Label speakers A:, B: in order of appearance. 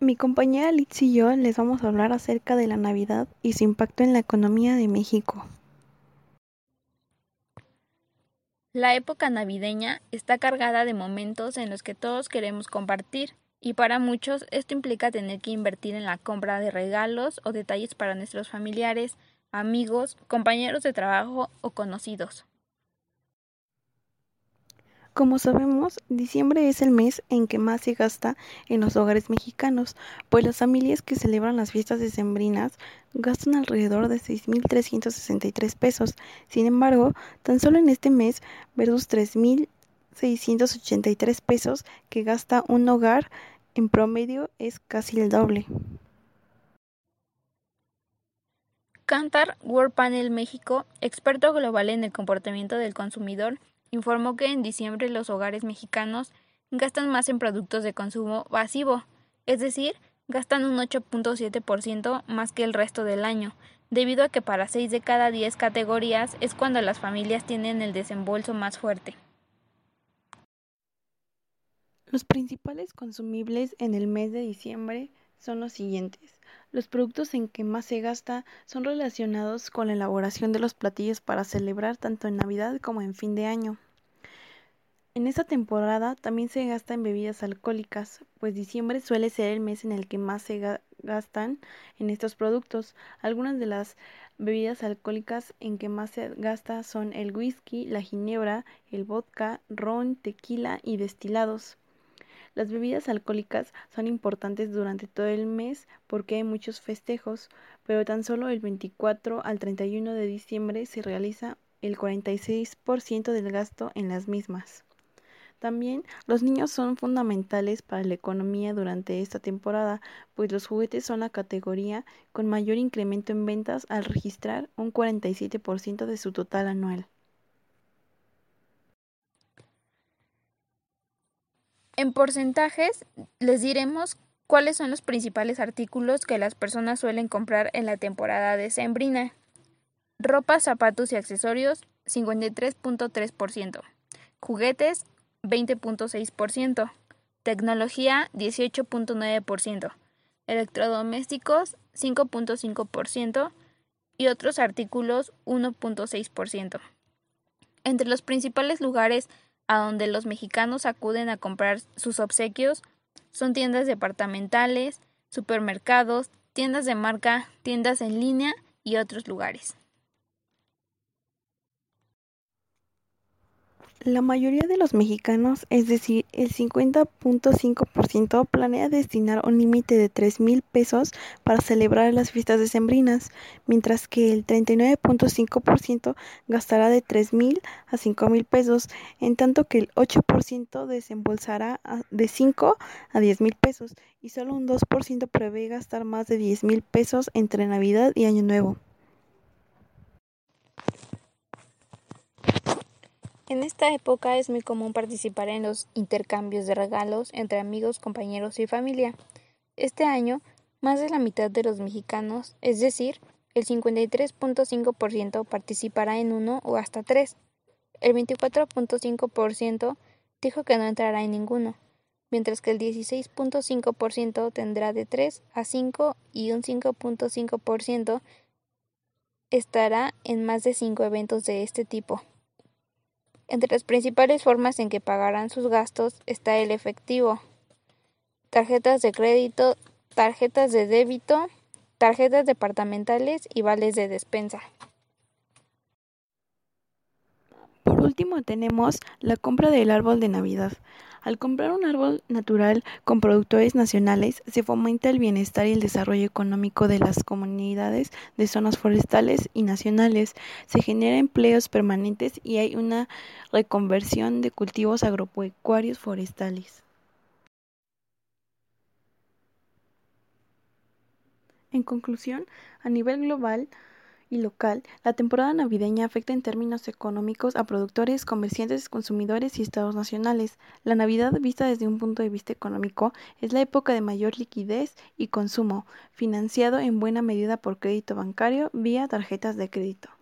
A: Mi compañera Litz y yo les vamos a hablar acerca de la Navidad y su impacto en la economía de México.
B: La época navideña está cargada de momentos en los que todos queremos compartir, y para muchos esto implica tener que invertir en la compra de regalos o detalles para nuestros familiares, amigos, compañeros de trabajo o conocidos.
A: Como sabemos, diciembre es el mes en que más se gasta en los hogares mexicanos, pues las familias que celebran las fiestas decembrinas gastan alrededor de 6.363 pesos. Sin embargo, tan solo en este mes versus 3.683 pesos que gasta un hogar en promedio es casi el doble.
B: Cantar World Panel México, experto global en el comportamiento del consumidor, informó que en diciembre los hogares mexicanos gastan más en productos de consumo pasivo, es decir, gastan un 8.7% más que el resto del año, debido a que para 6 de cada 10 categorías es cuando las familias tienen el desembolso más fuerte.
A: Los principales consumibles en el mes de diciembre son los siguientes. Los productos en que más se gasta son relacionados con la elaboración de los platillos para celebrar tanto en Navidad como en fin de año. En esta temporada también se gasta en bebidas alcohólicas, pues diciembre suele ser el mes en el que más se gastan en estos productos. Algunas de las bebidas alcohólicas en que más se gasta son el whisky, la ginebra, el vodka, ron, tequila y destilados. Las bebidas alcohólicas son importantes durante todo el mes porque hay muchos festejos, pero tan solo el 24 al 31 de diciembre se realiza el 46% del gasto en las mismas. También los niños son fundamentales para la economía durante esta temporada, pues los juguetes son la categoría con mayor incremento en ventas al registrar un 47% de su total anual.
B: En porcentajes les diremos cuáles son los principales artículos que las personas suelen comprar en la temporada de sembrina. Ropa, zapatos y accesorios 53.3%. Juguetes 20.6%, tecnología 18.9%, electrodomésticos 5.5% y otros artículos 1.6%. Entre los principales lugares a donde los mexicanos acuden a comprar sus obsequios son tiendas departamentales, supermercados, tiendas de marca, tiendas en línea y otros lugares.
A: La mayoría de los mexicanos, es decir, el 50.5%, planea destinar un límite de 3 mil pesos para celebrar las fiestas decembrinas, mientras que el 39.5% gastará de 3 mil a 5 mil pesos, en tanto que el 8% desembolsará de 5 a 10 mil pesos y solo un 2% prevé gastar más de 10 mil pesos entre Navidad y Año Nuevo.
B: En esta época es muy común participar en los intercambios de regalos entre amigos, compañeros y familia. Este año, más de la mitad de los mexicanos, es decir, el 53.5% participará en uno o hasta tres. El 24.5% dijo que no entrará en ninguno, mientras que el 16.5% tendrá de 3 a 5 y un 5.5% estará en más de 5 eventos de este tipo. Entre las principales formas en que pagarán sus gastos está el efectivo, tarjetas de crédito, tarjetas de débito, tarjetas departamentales y vales de despensa.
A: Por último tenemos la compra del árbol de Navidad. Al comprar un árbol natural con productores nacionales, se fomenta el bienestar y el desarrollo económico de las comunidades de zonas forestales y nacionales. Se genera empleos permanentes y hay una reconversión de cultivos agropecuarios forestales. En conclusión, a nivel global, y local, la temporada navideña afecta en términos económicos a productores, comerciantes, consumidores y estados nacionales. La Navidad, vista desde un punto de vista económico, es la época de mayor liquidez y consumo, financiado en buena medida por crédito bancario vía tarjetas de crédito.